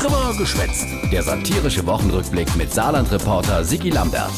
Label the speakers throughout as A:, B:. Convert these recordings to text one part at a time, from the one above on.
A: Drüber geschwätzt. Der satirische Wochenrückblick mit Saarland-Reporter Sigi Lambert.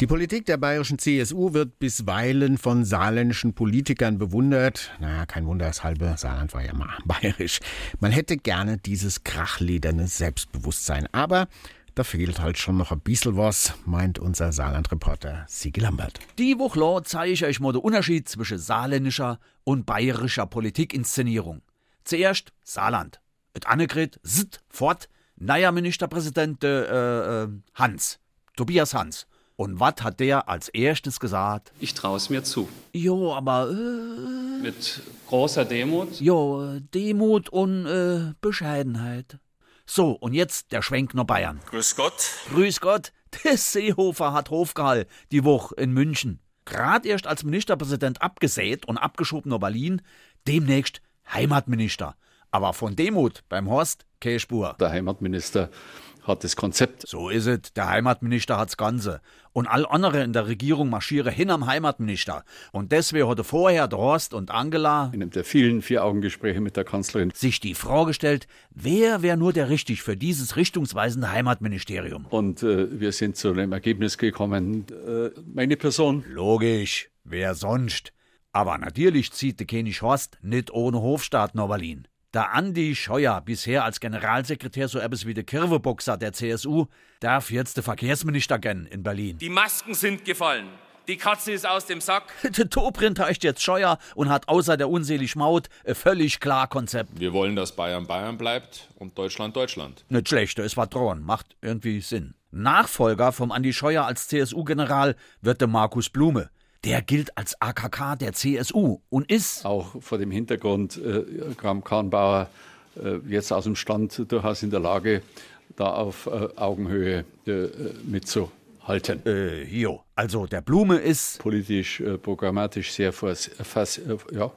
B: Die Politik der bayerischen CSU wird bisweilen von saarländischen Politikern bewundert. Na, kein Wunder, das halbe Saarland war ja mal bayerisch. Man hätte gerne dieses krachlederne Selbstbewusstsein. Aber da fehlt halt schon noch ein bisschen was, meint unser Saarland-Reporter Sigi Lambert.
C: Die Woche zeige ich euch mal den Unterschied zwischen saarländischer und bayerischer Politikinszenierung. Zuerst Saarland. Et Annegret, Sitt, fort, neuer Ministerpräsident äh, äh, Hans, Tobias Hans. Und was hat der als erstes gesagt?
D: Ich traue es mir zu.
C: Jo, aber äh,
D: Mit großer Demut.
C: jo, Demut und äh, Bescheidenheit. So, und jetzt der Schwenk nach Bayern.
E: Grüß Gott.
C: Grüß Gott, der Seehofer hat Hofgehall die Woche in München. Grad erst als Ministerpräsident abgesät und abgeschoben nach Berlin, demnächst Heimatminister. Aber von Demut beim Horst keine Spur.
F: Der Heimatminister hat das Konzept.
C: So is es. Der Heimatminister hat's Ganze. Und all andere in der Regierung marschiere hin am Heimatminister. Und deswegen hatte vorher der Horst und Angela
F: In einem der vielen Vier-Augen-Gespräche mit der Kanzlerin.
C: sich die Frage gestellt, wer wäre nur der richtig für dieses richtungsweisende Heimatministerium?
F: Und äh, wir sind zu dem Ergebnis gekommen, äh, meine Person.
C: Logisch, wer sonst? Aber natürlich zieht der König Horst nicht ohne Hofstaat nach Berlin. Der Andi Scheuer, bisher als Generalsekretär so etwas wie der Kirweboxer der CSU, darf jetzt der Verkehrsminister gern in Berlin.
E: Die Masken sind gefallen. Die Katze ist aus dem Sack.
C: Der Toprinter ist jetzt Scheuer und hat außer der unselig Maut ein völlig klar Konzept.
G: Wir wollen, dass Bayern Bayern bleibt und Deutschland Deutschland.
C: Nicht schlecht, da ist was dran, macht irgendwie Sinn. Nachfolger vom Andi Scheuer als CSU-General wird der Markus Blume. Der gilt als AKK der CSU und ist
F: Auch vor dem Hintergrund äh, Kram Kahnbauer äh, jetzt aus dem Stand durchaus in der Lage, da auf äh, Augenhöhe äh, mitzuhalten.
C: Äh, jo. Also der Blume ist.
F: Politisch, äh, programmatisch sehr, vers, vers, äh, ja,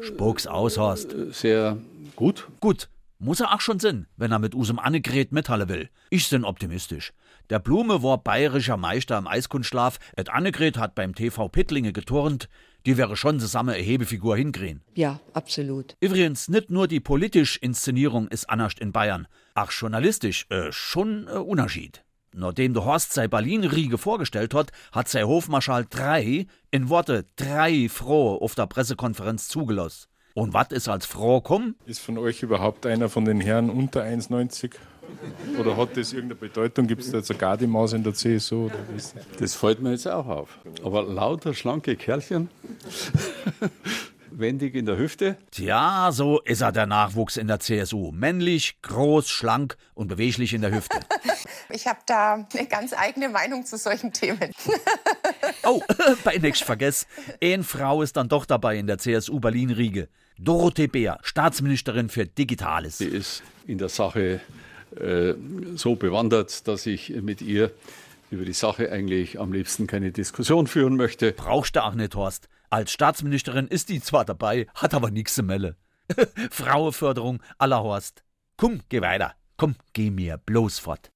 C: Spuck's aus, Horst.
F: sehr gut.
C: Gut. Muss er auch schon Sinn, wenn er mit Usem Annegret mithalle will. Ich bin optimistisch. Der Blume war bayerischer Meister im Eiskunstschlaf, et Annegret hat beim TV Pittlinge geturnt, die wäre schon zusammen eine Hebefigur hinkriegen.
H: Ja, absolut.
C: Übrigens, nicht nur die politisch Inszenierung ist anders in Bayern, auch journalistisch, äh, schon äh, Unterschied. Nachdem der Horst sei Berlin-Riege vorgestellt hat, hat sei Hofmarschall drei, in Worte drei Froh auf der Pressekonferenz zugelassen. Und was ist als Froh kommen?
I: Ist von euch überhaupt einer von den Herren unter 1,90? Oder hat das irgendeine Bedeutung? Gibt es da jetzt eine Gardemaus in der CSU? Oder ist
F: das? Fällt mir jetzt auch auf. Aber lauter schlanke Kerlchen, wendig in der Hüfte.
C: Tja, so ist er der Nachwuchs in der CSU. Männlich, groß, schlank und beweglich in der Hüfte.
J: Ich habe da eine ganz eigene Meinung zu solchen Themen.
C: Oh, bei nix vergess. Eine Frau ist dann doch dabei in der CSU Berlin-Riege. Dorothee Beer, Staatsministerin für Digitales.
F: Sie ist in der Sache äh, so bewandert, dass ich mit ihr über die Sache eigentlich am liebsten keine Diskussion führen möchte.
C: Brauchst du auch nicht, Horst. Als Staatsministerin ist die zwar dabei, hat aber nix zu melle. Frauenförderung aller Horst. Komm, geh weiter. Komm, geh mir bloß fort.